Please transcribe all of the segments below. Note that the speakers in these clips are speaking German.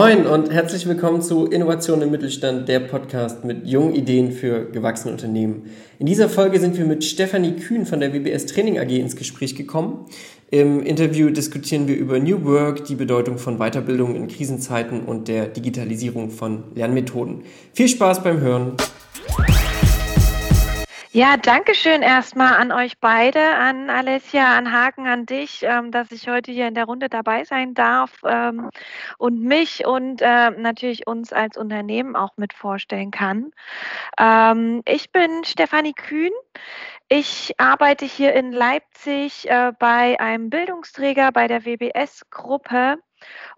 Moin und herzlich willkommen zu Innovation im Mittelstand, der Podcast mit jungen Ideen für gewachsene Unternehmen. In dieser Folge sind wir mit Stefanie Kühn von der WBS Training AG ins Gespräch gekommen. Im Interview diskutieren wir über New Work, die Bedeutung von Weiterbildung in Krisenzeiten und der Digitalisierung von Lernmethoden. Viel Spaß beim Hören! Ja, danke schön erstmal an euch beide, an Alessia, an Haken, an dich, ähm, dass ich heute hier in der Runde dabei sein darf ähm, und mich und äh, natürlich uns als Unternehmen auch mit vorstellen kann. Ähm, ich bin Stefanie Kühn. Ich arbeite hier in Leipzig äh, bei einem Bildungsträger bei der WBS-Gruppe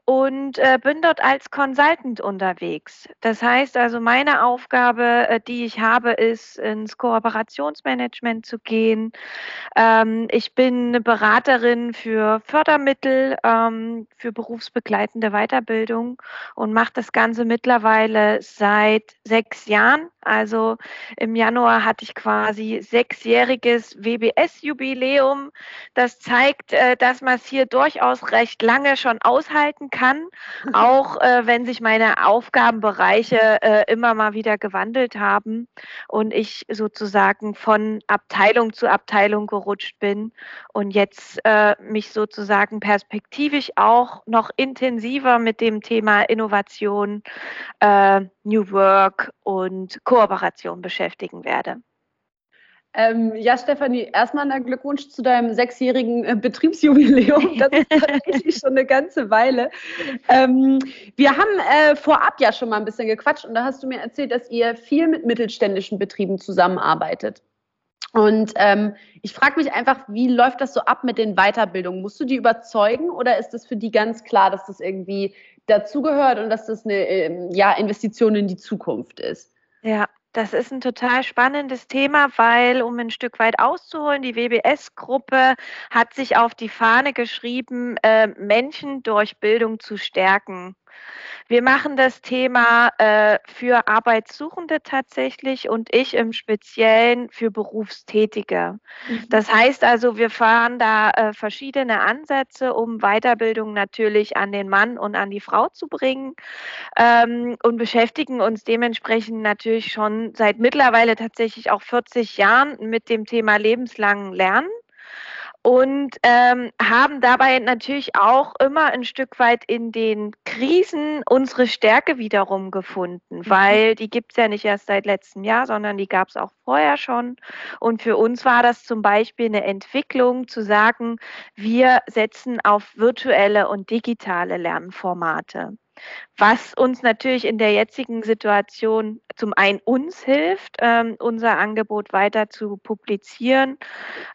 und äh, bin dort als Consultant unterwegs. Das heißt also, meine Aufgabe, äh, die ich habe, ist, ins Kooperationsmanagement zu gehen. Ähm, ich bin Beraterin für Fördermittel, ähm, für berufsbegleitende Weiterbildung und mache das Ganze mittlerweile seit sechs Jahren. Also im Januar hatte ich quasi sechsjähriges WBS-Jubiläum. Das zeigt, äh, dass man es hier durchaus recht lange schon aushalten kann, auch äh, wenn sich meine Aufgabenbereiche äh, immer mal wieder gewandelt haben und ich sozusagen von Abteilung zu Abteilung gerutscht bin und jetzt mich sozusagen perspektivisch auch noch intensiver mit dem Thema Innovation, New Work und Kooperation beschäftigen werde. Ähm, ja, Stefanie, erstmal ein Glückwunsch zu deinem sechsjährigen äh, Betriebsjubiläum. Das ist tatsächlich schon eine ganze Weile. Ähm, wir haben äh, vorab ja schon mal ein bisschen gequatscht und da hast du mir erzählt, dass ihr viel mit mittelständischen Betrieben zusammenarbeitet. Und ähm, ich frage mich einfach, wie läuft das so ab mit den Weiterbildungen? Musst du die überzeugen oder ist es für die ganz klar, dass das irgendwie dazugehört und dass das eine ähm, ja, Investition in die Zukunft ist? Ja, das ist ein total spannendes Thema, weil, um ein Stück weit auszuholen, die WBS-Gruppe hat sich auf die Fahne geschrieben, äh, Menschen durch Bildung zu stärken. Wir machen das Thema äh, für Arbeitssuchende tatsächlich und ich im Speziellen für Berufstätige. Mhm. Das heißt also, wir fahren da äh, verschiedene Ansätze, um Weiterbildung natürlich an den Mann und an die Frau zu bringen ähm, und beschäftigen uns dementsprechend natürlich schon seit mittlerweile tatsächlich auch 40 Jahren mit dem Thema lebenslangen Lernen und ähm, haben dabei natürlich auch immer ein Stück weit in den Krisen unsere Stärke wiederum gefunden, mhm. weil die gibt es ja nicht erst seit letztem Jahr, sondern die gab es auch vorher schon. Und für uns war das zum Beispiel eine Entwicklung zu sagen, wir setzen auf virtuelle und digitale Lernformate was uns natürlich in der jetzigen Situation zum einen uns hilft, ähm, unser Angebot weiter zu publizieren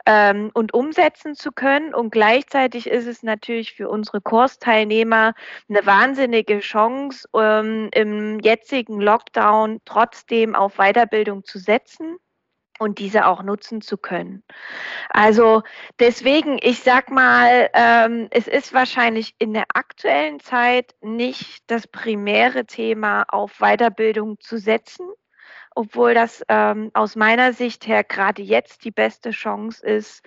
ähm, und umsetzen zu können. Und gleichzeitig ist es natürlich für unsere Kursteilnehmer eine wahnsinnige Chance, ähm, im jetzigen Lockdown trotzdem auf Weiterbildung zu setzen und diese auch nutzen zu können. Also deswegen, ich sag mal, ähm, es ist wahrscheinlich in der aktuellen Zeit nicht das primäre Thema, auf Weiterbildung zu setzen, obwohl das ähm, aus meiner Sicht her gerade jetzt die beste Chance ist,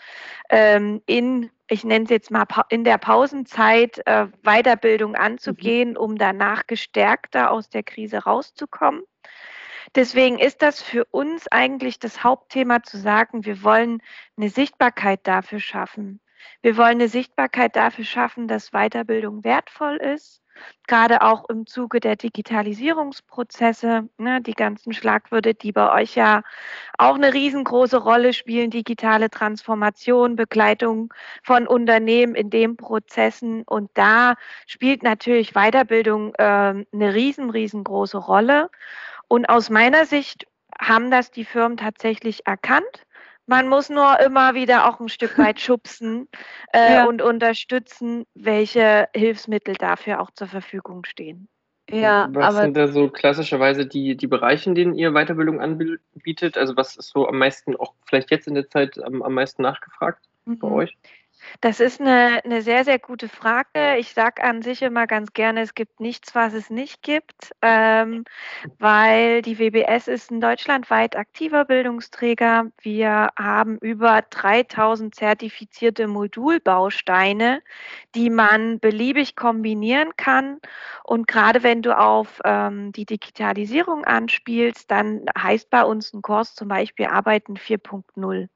ähm, in ich nenne es jetzt mal in der Pausenzeit äh, Weiterbildung anzugehen, mhm. um danach gestärkter aus der Krise rauszukommen. Deswegen ist das für uns eigentlich das Hauptthema zu sagen, wir wollen eine Sichtbarkeit dafür schaffen. Wir wollen eine Sichtbarkeit dafür schaffen, dass Weiterbildung wertvoll ist, gerade auch im Zuge der Digitalisierungsprozesse, ne, die ganzen Schlagwörter, die bei euch ja auch eine riesengroße Rolle spielen, digitale Transformation, Begleitung von Unternehmen in den Prozessen. Und da spielt natürlich Weiterbildung äh, eine riesen, riesengroße Rolle. Und aus meiner Sicht haben das die Firmen tatsächlich erkannt. Man muss nur immer wieder auch ein Stück weit schubsen äh, ja. und unterstützen, welche Hilfsmittel dafür auch zur Verfügung stehen. Ja, was aber sind da so klassischerweise die, die Bereiche, in denen ihr Weiterbildung anbietet? Also was ist so am meisten, auch vielleicht jetzt in der Zeit am, am meisten nachgefragt mhm. bei euch? Das ist eine, eine sehr, sehr gute Frage. Ich sage an sich immer ganz gerne, es gibt nichts, was es nicht gibt, ähm, weil die WBS ist ein deutschlandweit aktiver Bildungsträger. Wir haben über 3000 zertifizierte Modulbausteine, die man beliebig kombinieren kann. Und gerade wenn du auf ähm, die Digitalisierung anspielst, dann heißt bei uns ein Kurs zum Beispiel Arbeiten 4.0.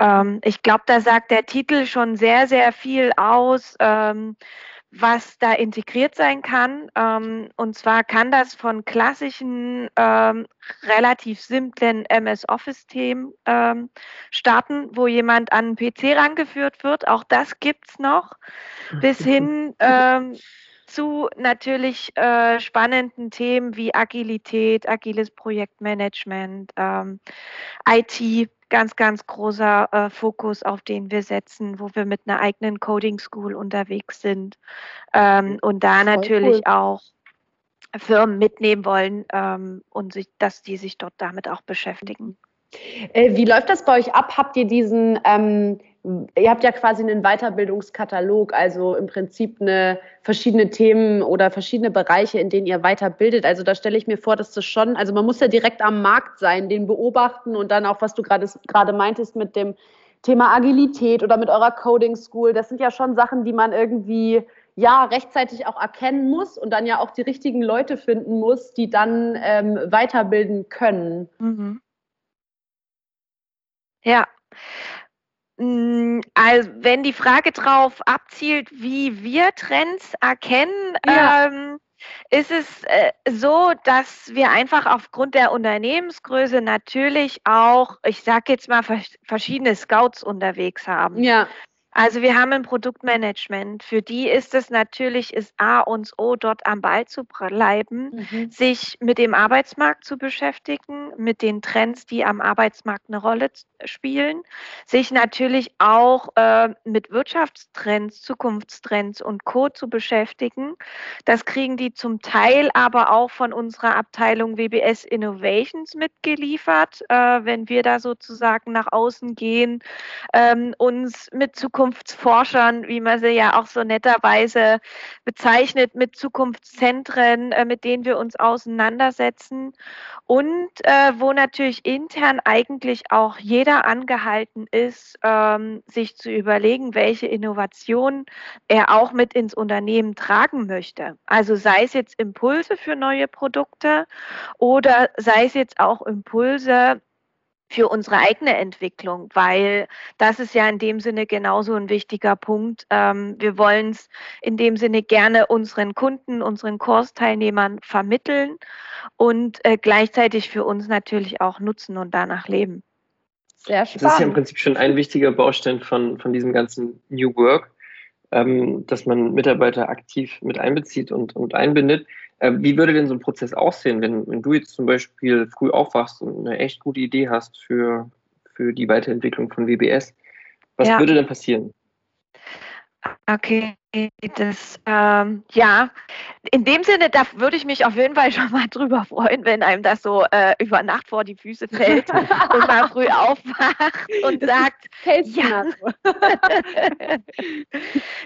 Ähm, ich glaube, da sagt der Titel schon sehr, sehr viel aus, ähm, was da integriert sein kann. Ähm, und zwar kann das von klassischen, ähm, relativ simplen MS-Office-Themen ähm, starten, wo jemand an einen PC rangeführt wird. Auch das gibt es noch. Bis hin ähm, zu natürlich äh, spannenden Themen wie Agilität, agiles Projektmanagement, ähm, IT, ganz, ganz großer äh, Fokus, auf den wir setzen, wo wir mit einer eigenen Coding School unterwegs sind ähm, und da natürlich cool. auch Firmen mitnehmen wollen ähm, und sich, dass die sich dort damit auch beschäftigen. Äh, wie läuft das bei euch ab? Habt ihr diesen ähm, ihr habt ja quasi einen Weiterbildungskatalog, also im Prinzip eine verschiedene Themen oder verschiedene Bereiche, in denen ihr weiterbildet. Also da stelle ich mir vor, dass das schon, also man muss ja direkt am Markt sein, den beobachten und dann auch, was du gerade meintest mit dem Thema Agilität oder mit eurer Coding School. Das sind ja schon Sachen, die man irgendwie ja rechtzeitig auch erkennen muss und dann ja auch die richtigen Leute finden muss, die dann ähm, weiterbilden können. Mhm. Ja, also wenn die Frage darauf abzielt, wie wir Trends erkennen, ja. ähm, ist es äh, so, dass wir einfach aufgrund der Unternehmensgröße natürlich auch, ich sage jetzt mal, verschiedene Scouts unterwegs haben. Ja. Also wir haben ein Produktmanagement. Für die ist es natürlich, ist A und O, dort am Ball zu bleiben, mhm. sich mit dem Arbeitsmarkt zu beschäftigen, mit den Trends, die am Arbeitsmarkt eine Rolle spielen, sich natürlich auch äh, mit Wirtschaftstrends, Zukunftstrends und Co. zu beschäftigen. Das kriegen die zum Teil aber auch von unserer Abteilung WBS Innovations mitgeliefert, äh, wenn wir da sozusagen nach außen gehen, ähm, uns mit Zukunft Zukunftsforschern, wie man sie ja auch so netterweise bezeichnet, mit Zukunftszentren, äh, mit denen wir uns auseinandersetzen und äh, wo natürlich intern eigentlich auch jeder angehalten ist, ähm, sich zu überlegen, welche Innovationen er auch mit ins Unternehmen tragen möchte. Also sei es jetzt Impulse für neue Produkte oder sei es jetzt auch Impulse für unsere eigene Entwicklung, weil das ist ja in dem Sinne genauso ein wichtiger Punkt. Ähm, wir wollen es in dem Sinne gerne unseren Kunden, unseren Kursteilnehmern vermitteln und äh, gleichzeitig für uns natürlich auch nutzen und danach leben. Sehr spannend. Das ist ja im Prinzip schon ein wichtiger Baustein von, von diesem ganzen New Work, ähm, dass man Mitarbeiter aktiv mit einbezieht und, und einbindet. Äh, wie würde denn so ein Prozess aussehen, wenn, wenn du jetzt zum Beispiel früh aufwachst und eine echt gute Idee hast für, für die Weiterentwicklung von WBS? Was ja. würde denn passieren? Okay, das, ähm, ja, in dem Sinne, da würde ich mich auf jeden Fall schon mal drüber freuen, wenn einem das so äh, über Nacht vor die Füße fällt und man früh aufwacht und das sagt, ja.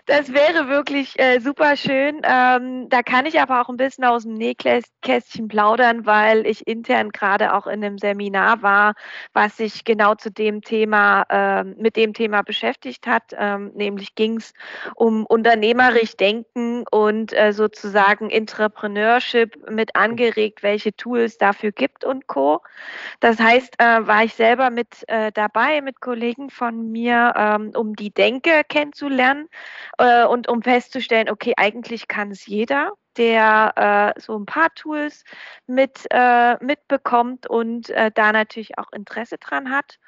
das wäre wirklich äh, super schön. Ähm, da kann ich aber auch ein bisschen aus dem Nähkästchen plaudern, weil ich intern gerade auch in einem Seminar war, was sich genau zu dem Thema, äh, mit dem Thema beschäftigt hat. Ähm, nämlich ging es um unter unternehmerisch denken und äh, sozusagen Entrepreneurship mit angeregt, welche Tools dafür gibt und Co. Das heißt, äh, war ich selber mit äh, dabei, mit Kollegen von mir, ähm, um die Denke kennenzulernen äh, und um festzustellen, okay, eigentlich kann es jeder der äh, so ein paar Tools mit, äh, mitbekommt und äh, da natürlich auch Interesse dran hat.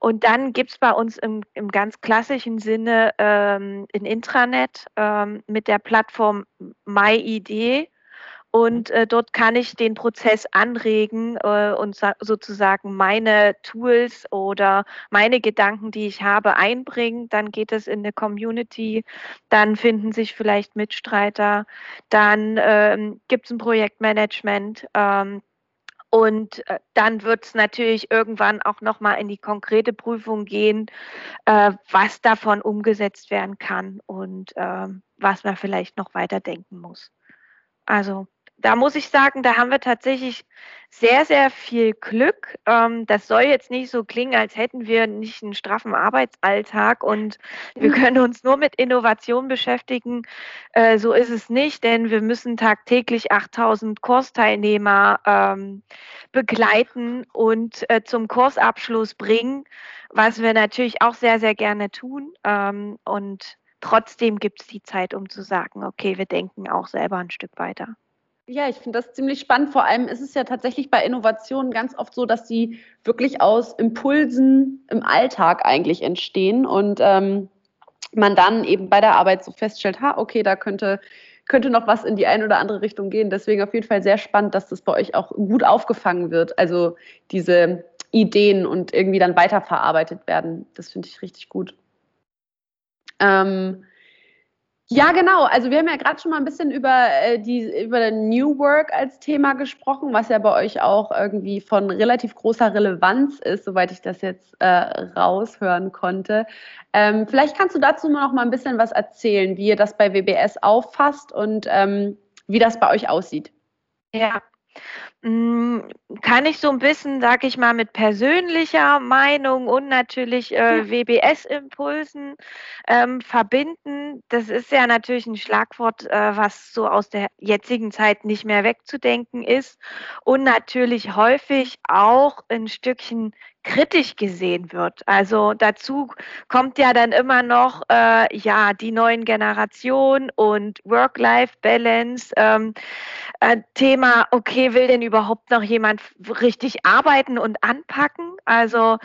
Und dann gibt es bei uns im, im ganz klassischen Sinne ähm, ein Intranet ähm, mit der Plattform MyID und äh, dort kann ich den Prozess anregen äh, und sozusagen meine Tools oder meine Gedanken, die ich habe, einbringen. Dann geht es in eine Community, dann finden sich vielleicht Mitstreiter, dann ähm, gibt es ein Projektmanagement. Ähm, Und äh, dann wird es natürlich irgendwann auch nochmal in die konkrete Prüfung gehen, äh, was davon umgesetzt werden kann und äh, was man vielleicht noch weiter denken muss. Also da muss ich sagen, da haben wir tatsächlich sehr, sehr viel Glück. Ähm, das soll jetzt nicht so klingen, als hätten wir nicht einen straffen Arbeitsalltag und wir mhm. können uns nur mit Innovation beschäftigen. Äh, so ist es nicht, denn wir müssen tagtäglich 8000 Kursteilnehmer ähm, begleiten und äh, zum Kursabschluss bringen, was wir natürlich auch sehr, sehr gerne tun. Ähm, und trotzdem gibt es die Zeit, um zu sagen, okay, wir denken auch selber ein Stück weiter. Ja, ich finde das ziemlich spannend. Vor allem ist es ja tatsächlich bei Innovationen ganz oft so, dass sie wirklich aus Impulsen im Alltag eigentlich entstehen und ähm, man dann eben bei der Arbeit so feststellt, ha, okay, da könnte, könnte noch was in die eine oder andere Richtung gehen. Deswegen auf jeden Fall sehr spannend, dass das bei euch auch gut aufgefangen wird. Also diese Ideen und irgendwie dann weiterverarbeitet werden. Das finde ich richtig gut. Ähm, ja, genau. Also wir haben ja gerade schon mal ein bisschen über äh, die über New Work als Thema gesprochen, was ja bei euch auch irgendwie von relativ großer Relevanz ist, soweit ich das jetzt äh, raushören konnte. Ähm, vielleicht kannst du dazu noch mal ein bisschen was erzählen, wie ihr das bei WBS auffasst und ähm, wie das bei euch aussieht. Ja, kann ich so ein bisschen, sag ich mal, mit persönlicher Meinung und natürlich äh, WBS-Impulsen ähm, verbinden. Das ist ja natürlich ein Schlagwort, äh, was so aus der jetzigen Zeit nicht mehr wegzudenken ist und natürlich häufig auch ein Stückchen kritisch gesehen wird. Also dazu kommt ja dann immer noch äh, ja die neuen Generationen und Work-Life-Balance. Ähm, äh, Thema, okay, will denn überhaupt noch jemand richtig arbeiten und anpacken? Also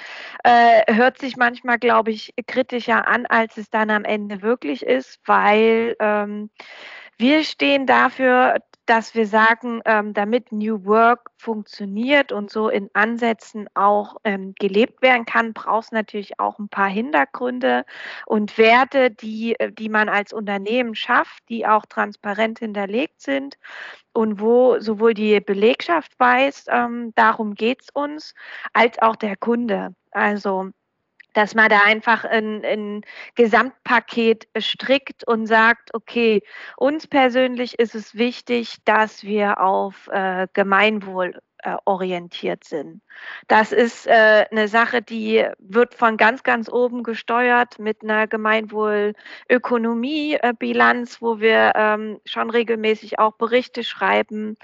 äh, hört sich manchmal, glaube ich, kritischer an, als es dann am Ende wirklich ist, weil ähm, wir stehen dafür, dass wir sagen, ähm, damit New Work funktioniert und so in Ansätzen auch ähm, gelebt werden kann, braucht es natürlich auch ein paar Hintergründe und Werte, die, äh, die man als Unternehmen schafft, die auch transparent hinterlegt sind und wo sowohl die Belegschaft weiß, ähm, darum geht es uns, als auch der Kunde. Also dass man da einfach ein, ein, Gesamtpaket strickt und sagt, okay, uns persönlich ist es wichtig, dass wir auf äh, Gemeinwohl äh, orientiert sind. Das ist äh, eine Sache, die wird von ganz, ganz oben gesteuert mit einer Gemeinwohlökonomie-Bilanz, wo wir ähm, schon regelmäßig auch Berichte schreiben,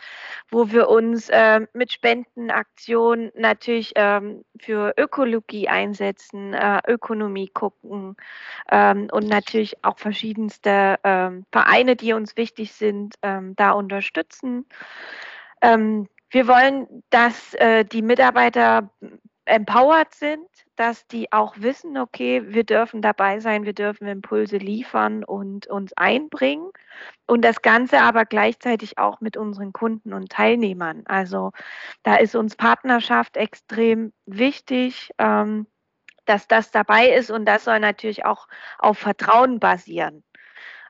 wo wir uns äh, mit Spendenaktionen natürlich ähm, für Ökologie einsetzen, äh, Ökonomie gucken ähm, und natürlich auch verschiedenste ähm, Vereine, die uns wichtig sind, ähm, da unterstützen. Ähm, wir wollen, dass äh, die Mitarbeiter empowered sind, dass die auch wissen, okay, wir dürfen dabei sein, wir dürfen Impulse liefern und uns einbringen. Und das Ganze aber gleichzeitig auch mit unseren Kunden und Teilnehmern. Also da ist uns Partnerschaft extrem wichtig. Ähm, dass das dabei ist und das soll natürlich auch auf Vertrauen basieren.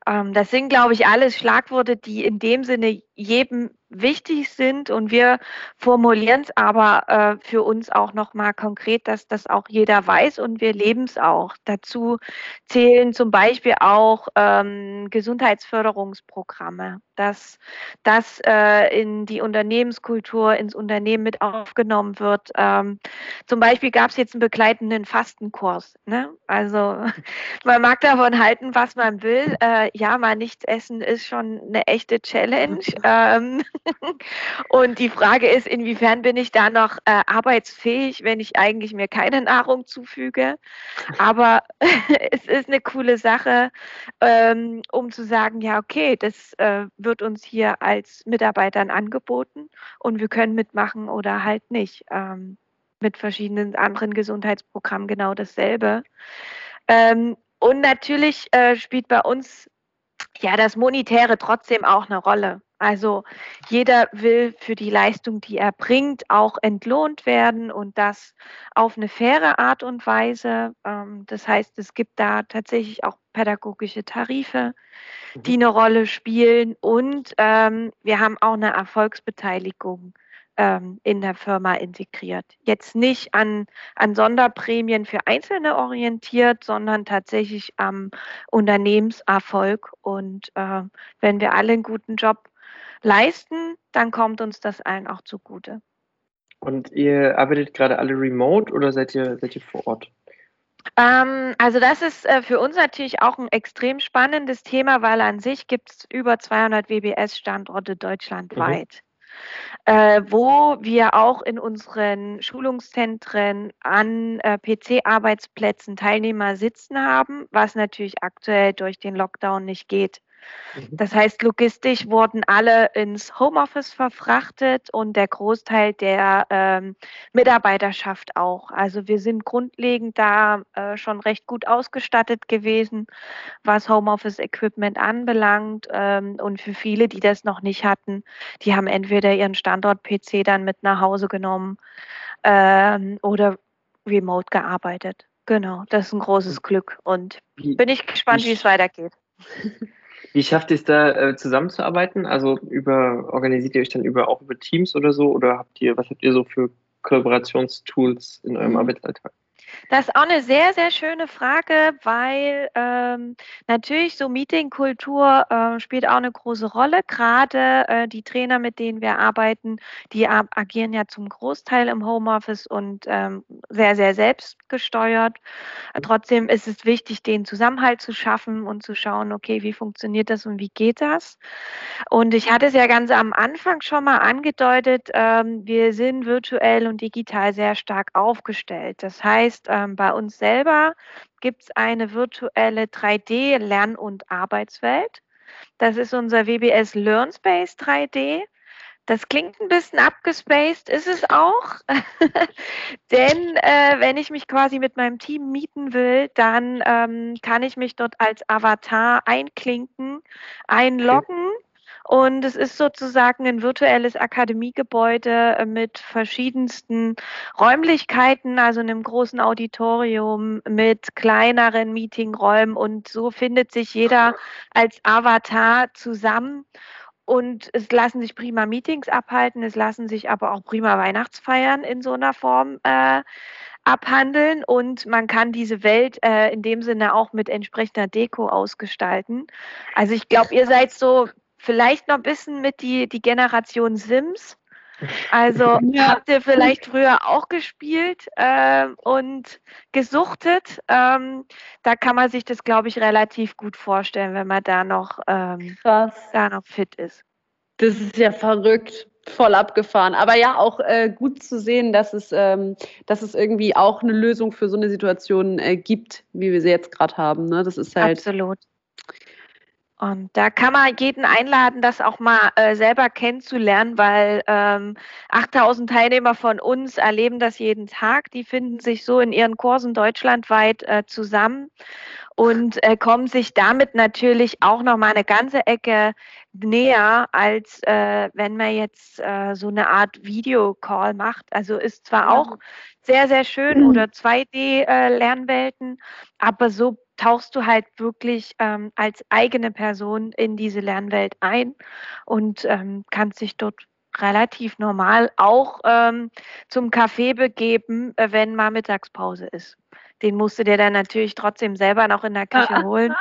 Ähm, das sind, glaube ich, alles Schlagworte, die in dem Sinne jedem wichtig sind und wir formulieren es aber äh, für uns auch nochmal konkret, dass das auch jeder weiß und wir leben es auch. Dazu zählen zum Beispiel auch ähm, Gesundheitsförderungsprogramme, dass das äh, in die Unternehmenskultur, ins Unternehmen mit aufgenommen wird. Ähm, zum Beispiel gab es jetzt einen begleitenden Fastenkurs. Ne? Also man mag davon halten, was man will. Äh, ja, mal nichts essen ist schon eine echte Challenge. Ähm, und die Frage ist, inwiefern bin ich da noch äh, arbeitsfähig, wenn ich eigentlich mir keine Nahrung zufüge. Aber es ist eine coole Sache, ähm, um zu sagen, ja, okay, das äh, wird uns hier als Mitarbeitern angeboten und wir können mitmachen oder halt nicht. Ähm, mit verschiedenen anderen Gesundheitsprogrammen genau dasselbe. Ähm, und natürlich äh, spielt bei uns ja das Monetäre trotzdem auch eine Rolle. Also jeder will für die Leistung, die er bringt, auch entlohnt werden und das auf eine faire Art und Weise. Ähm, das heißt, es gibt da tatsächlich auch pädagogische Tarife, die mhm. eine Rolle spielen und ähm, wir haben auch eine Erfolgsbeteiligung ähm, in der Firma integriert. Jetzt nicht an, an Sonderprämien für Einzelne orientiert, sondern tatsächlich am Unternehmenserfolg. Und äh, wenn wir alle einen guten Job leisten, dann kommt uns das allen auch zugute. Und ihr arbeitet gerade alle remote oder seid ihr, seid ihr vor Ort? Ähm, also das ist äh, für uns natürlich auch ein extrem spannendes Thema, weil an sich gibt es über 200 WBS-Standorte deutschlandweit. Mhm. Äh, wo wir auch in unseren Schulungszentren an äh, PC-Arbeitsplätzen Teilnehmer sitzen haben, was natürlich aktuell durch den Lockdown nicht geht. Mhm. Das heißt, logistisch wurden alle ins Homeoffice verfrachtet und der Großteil der ähm, Mitarbeiterschaft auch. Also wir sind grundlegend da äh, schon recht gut ausgestattet gewesen, was Homeoffice-Equipment anbelangt. Ähm, und für viele, die das noch nicht hatten, die haben entweder ihren Standort-PC dann mit nach Hause genommen ähm, oder remote gearbeitet. Genau, das ist ein großes Glück und bin ich gespannt, wie es weitergeht. Wie schafft ihr es da äh, zusammenzuarbeiten? Also über organisiert ihr euch dann über auch über Teams oder so? Oder habt ihr, was habt ihr so für Kollaborationstools in eurem mhm. Arbeitsalltag? Das ist auch eine sehr, sehr schöne Frage, weil ähm, natürlich so Meetingkultur äh, spielt auch eine große Rolle. Gerade äh, die Trainer, mit denen wir arbeiten, die agieren ja zum Großteil im Homeoffice und ähm, sehr, sehr selbstgesteuert. Trotzdem ist es wichtig, den Zusammenhalt zu schaffen und zu schauen, okay, wie funktioniert das und wie geht das? Und ich hatte es ja ganz am Anfang schon mal angedeutet, ähm, wir sind virtuell und digital sehr stark aufgestellt. Das heißt, ähm, bei uns selber gibt es eine virtuelle 3D-Lern- und Arbeitswelt. Das ist unser WBS LearnSpace 3D. Das klingt ein bisschen abgespaced, ist es auch. Denn äh, wenn ich mich quasi mit meinem Team mieten will, dann ähm, kann ich mich dort als Avatar einklinken, einloggen. Und es ist sozusagen ein virtuelles Akademiegebäude äh, mit verschiedensten Räumlichkeiten, also einem großen Auditorium mit kleineren Meetingräumen. Und so findet sich jeder als Avatar zusammen. Und es lassen sich prima Meetings abhalten, es lassen sich aber auch prima Weihnachtsfeiern in so einer Form äh, abhandeln und man kann diese Welt äh, in dem Sinne auch mit entsprechender Deko ausgestalten. Also ich glaube, ihr seid so vielleicht noch ein bisschen mit die, die Generation Sims. Also ja. habt ihr vielleicht früher auch gespielt äh, und gesuchtet. Ähm, da kann man sich das, glaube ich, relativ gut vorstellen, wenn man da noch, ähm, da noch fit ist. Das ist ja verrückt, voll abgefahren. Aber ja, auch äh, gut zu sehen, dass es, ähm, dass es irgendwie auch eine Lösung für so eine Situation äh, gibt, wie wir sie jetzt gerade haben. Ne? Das ist halt. Absolut. Und da kann man jeden einladen, das auch mal äh, selber kennenzulernen, weil ähm, 8000 Teilnehmer von uns erleben das jeden Tag. Die finden sich so in ihren Kursen deutschlandweit äh, zusammen und äh, kommen sich damit natürlich auch noch mal eine ganze Ecke näher, als äh, wenn man jetzt äh, so eine Art Videocall macht. Also ist zwar auch sehr, sehr schön oder 2D-Lernwelten, äh, aber so tauchst du halt wirklich ähm, als eigene Person in diese Lernwelt ein und ähm, kannst dich dort relativ normal auch ähm, zum Kaffee begeben, äh, wenn mal Mittagspause ist. Den musst du dir dann natürlich trotzdem selber noch in der Küche holen.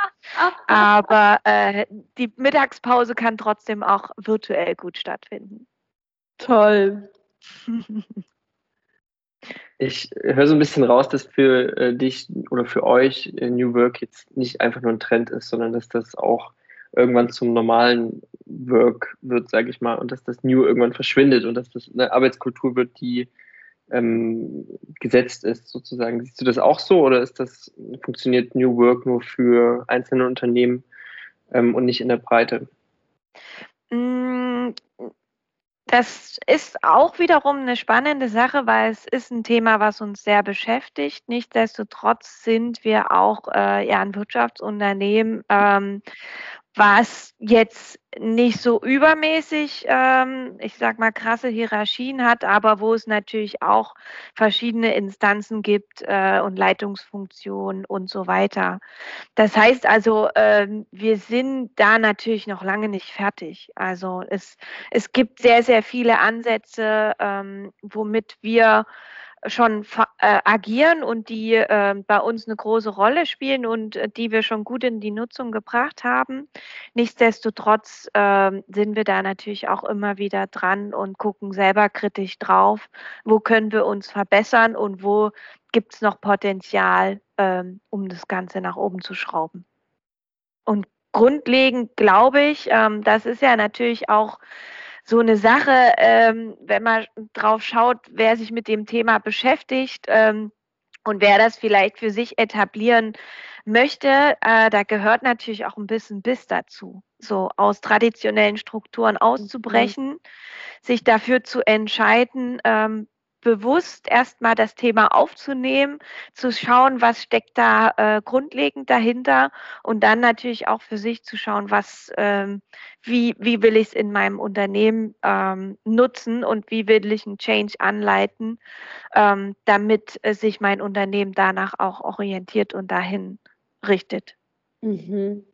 Aber äh, die Mittagspause kann trotzdem auch virtuell gut stattfinden. Toll. Ich höre so ein bisschen raus, dass für äh, dich oder für euch äh, New Work jetzt nicht einfach nur ein Trend ist, sondern dass das auch irgendwann zum normalen Work wird, sage ich mal, und dass das New irgendwann verschwindet und dass das eine Arbeitskultur wird, die ähm, gesetzt ist, sozusagen. Siehst du das auch so oder ist das, funktioniert New Work nur für einzelne Unternehmen ähm, und nicht in der Breite? Mm, das ist auch wiederum eine spannende Sache, weil es ist ein Thema, was uns sehr beschäftigt. Nichtsdestotrotz sind wir auch äh, ja, ein Wirtschaftsunternehmen, ähm, was jetzt nicht so übermäßig, ähm, ich sag mal, krasse Hierarchien hat, aber wo es natürlich auch verschiedene Instanzen gibt äh, und Leitungsfunktionen und so weiter. Das heißt also, äh, wir sind da natürlich noch lange nicht fertig. Also es, es gibt sehr, sehr viele Ansätze, ähm, womit wir schon äh, agieren und die äh, bei uns eine große Rolle spielen und äh, die wir schon gut in die Nutzung gebracht haben. Nichtsdestotrotz ähm, sind wir da natürlich auch immer wieder dran und gucken selber kritisch drauf, wo können wir uns verbessern und wo gibt es noch Potenzial, ähm, um das Ganze nach oben zu schrauben. Und grundlegend glaube ich, ähm, das ist ja natürlich auch so eine Sache, ähm, wenn man drauf schaut, wer sich mit dem Thema beschäftigt ähm, und wer das vielleicht für sich etablieren möchte, äh, da gehört natürlich auch ein bisschen Biss dazu, so aus traditionellen Strukturen auszubrechen, mhm. sich dafür zu entscheiden, ähm, bewusst erstmal das Thema aufzunehmen, zu schauen, was steckt da äh, grundlegend dahinter und dann natürlich auch für sich zu schauen, was, ähm, wie, wie will ich es in meinem Unternehmen ähm, nutzen und wie will ich einen Change anleiten, ähm, damit äh, sich mein Unternehmen danach auch orientiert und dahin richtet. Mhm.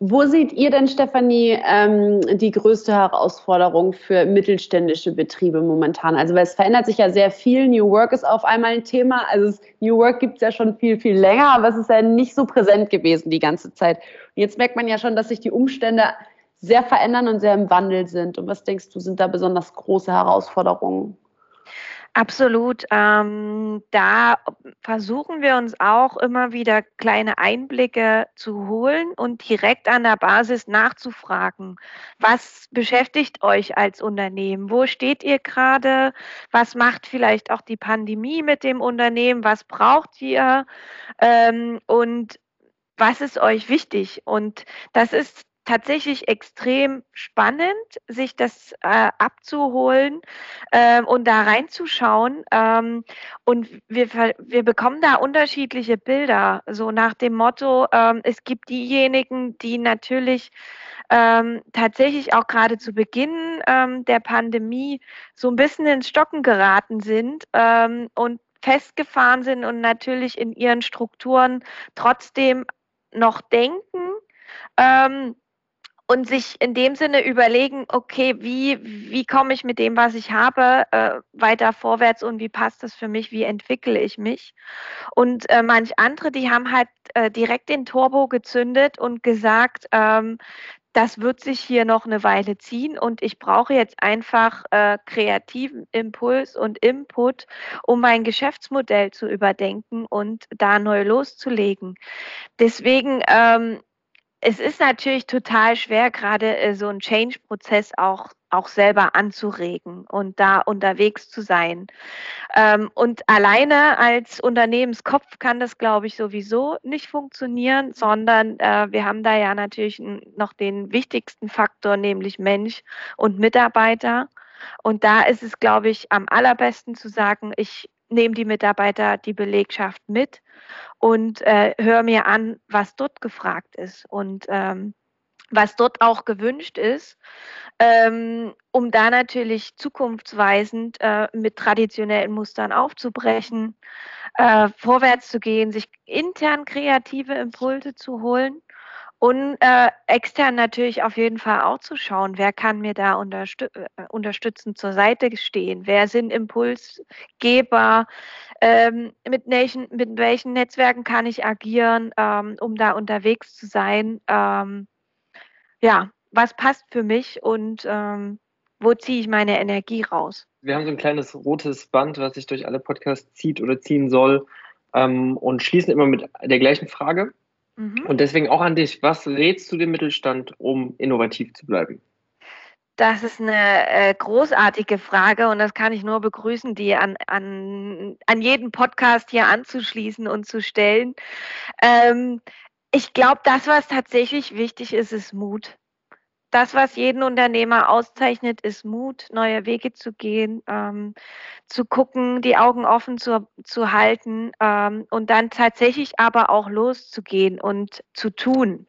Wo seht ihr denn, Stefanie, ähm, die größte Herausforderung für mittelständische Betriebe momentan? Also, weil es verändert sich ja sehr viel. New Work ist auf einmal ein Thema. Also, New Work gibt es ja schon viel, viel länger, aber es ist ja nicht so präsent gewesen die ganze Zeit. Und jetzt merkt man ja schon, dass sich die Umstände sehr verändern und sehr im Wandel sind. Und was denkst du, sind da besonders große Herausforderungen? Absolut. Ähm, da versuchen wir uns auch immer wieder kleine Einblicke zu holen und direkt an der Basis nachzufragen. Was beschäftigt euch als Unternehmen? Wo steht ihr gerade? Was macht vielleicht auch die Pandemie mit dem Unternehmen? Was braucht ihr? Ähm, und was ist euch wichtig? Und das ist tatsächlich extrem spannend, sich das äh, abzuholen ähm, und da reinzuschauen. Ähm, und wir, wir bekommen da unterschiedliche Bilder, so nach dem Motto, ähm, es gibt diejenigen, die natürlich ähm, tatsächlich auch gerade zu Beginn ähm, der Pandemie so ein bisschen ins Stocken geraten sind ähm, und festgefahren sind und natürlich in ihren Strukturen trotzdem noch denken. Und sich in dem Sinne überlegen, okay, wie, wie komme ich mit dem, was ich habe, äh, weiter vorwärts und wie passt das für mich, wie entwickle ich mich. Und äh, manch andere, die haben halt äh, direkt den Turbo gezündet und gesagt, ähm, das wird sich hier noch eine Weile ziehen und ich brauche jetzt einfach äh, kreativen Impuls und Input, um mein Geschäftsmodell zu überdenken und da neu loszulegen. Deswegen ähm, es ist natürlich total schwer, gerade äh, so einen Change-Prozess auch, auch selber anzuregen und da unterwegs zu sein. Ähm, und alleine als Unternehmenskopf kann das, glaube ich, sowieso nicht funktionieren, sondern äh, wir haben da ja natürlich noch den wichtigsten Faktor, nämlich Mensch und Mitarbeiter. Und da ist es, glaube ich, am allerbesten zu sagen, ich nehme die Mitarbeiter, die Belegschaft mit und äh, höre mir an, was dort gefragt ist und ähm, was dort auch gewünscht ist, ähm, um da natürlich zukunftsweisend äh, mit traditionellen Mustern aufzubrechen, äh, vorwärts zu gehen, sich intern kreative Impulse zu holen und äh, extern natürlich auf jeden Fall auch zu schauen, wer kann mir da unterstü äh, unterstützend zur Seite stehen, wer sind Impulsgeber, ähm, mit, welchen, mit welchen Netzwerken kann ich agieren, ähm, um da unterwegs zu sein. Ähm, ja, was passt für mich und ähm, wo ziehe ich meine Energie raus? Wir haben so ein kleines rotes Band, was sich durch alle Podcasts zieht oder ziehen soll ähm, und schließen immer mit der gleichen Frage. Mhm. Und deswegen auch an dich, was rätst du dem Mittelstand, um innovativ zu bleiben? Das ist eine äh, großartige Frage und das kann ich nur begrüßen, die an, an, an jeden Podcast hier anzuschließen und zu stellen. Ähm, ich glaube, das, was tatsächlich wichtig ist, ist Mut. Das, was jeden Unternehmer auszeichnet, ist Mut, neue Wege zu gehen, ähm, zu gucken, die Augen offen zu, zu halten ähm, und dann tatsächlich aber auch loszugehen und zu tun.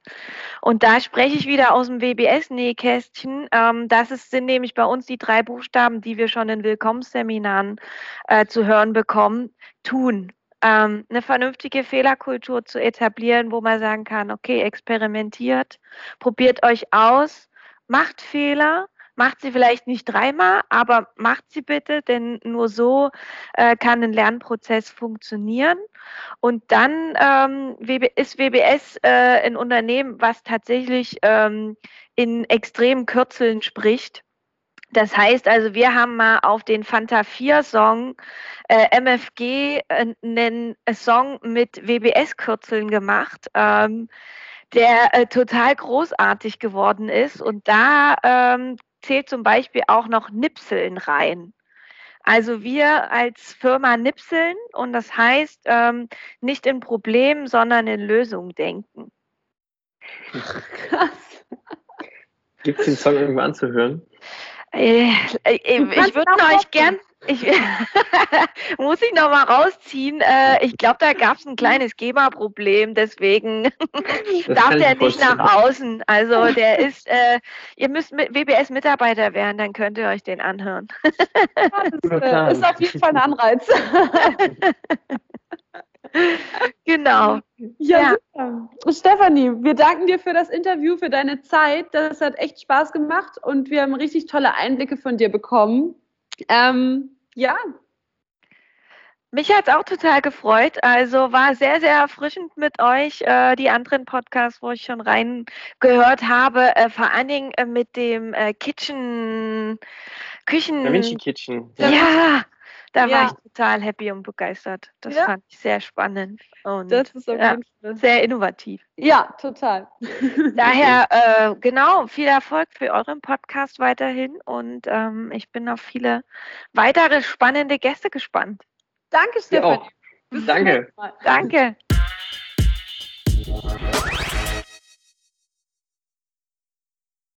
Und da spreche ich wieder aus dem WBS-Nähkästchen. Ähm, das ist, sind nämlich bei uns die drei Buchstaben, die wir schon in Willkommensseminaren äh, zu hören bekommen. Tun ähm, eine vernünftige Fehlerkultur zu etablieren, wo man sagen kann, okay, experimentiert, probiert euch aus, macht Fehler, macht sie vielleicht nicht dreimal, aber macht sie bitte, denn nur so äh, kann ein Lernprozess funktionieren. Und dann ähm, ist WBS äh, ein Unternehmen, was tatsächlich ähm, in extremen Kürzeln spricht. Das heißt also, wir haben mal auf den Fanta 4 Song äh, MFG äh, einen Song mit WBS-Kürzeln gemacht, ähm, der äh, total großartig geworden ist. Und da ähm, zählt zum Beispiel auch noch Nipseln rein. Also wir als Firma nipseln und das heißt ähm, nicht in Problemen, sondern in Lösungen denken. Krass. Gibt es den Song irgendwo anzuhören? Äh, äh, ich würde euch gern, ich, muss ich noch mal rausziehen. Äh, ich glaube, da gab es ein kleines GEMA-Problem, deswegen darf der nicht nach außen. Also der ist, äh, ihr müsst mit WBS-Mitarbeiter werden, dann könnt ihr euch den anhören. das ist auf jeden Fall ein Anreiz. genau. Ja, ja. Stefanie, wir danken dir für das Interview, für deine Zeit. Das hat echt Spaß gemacht und wir haben richtig tolle Einblicke von dir bekommen. Ähm, ja. Mich hat es auch total gefreut. Also war sehr, sehr erfrischend mit euch. Äh, die anderen Podcasts, wo ich schon reingehört habe, äh, vor allen Dingen äh, mit dem äh, Kitchen, Küchen. Da Vinci Kitchen. Ja, da ja. war ich total happy und begeistert. Das ja. fand ich sehr spannend und das ist ja, sehr innovativ. Ja, total. Daher, äh, genau, viel Erfolg für euren Podcast weiterhin und ähm, ich bin auf viele weitere spannende Gäste gespannt. Danke, Stefan. Danke. Danke.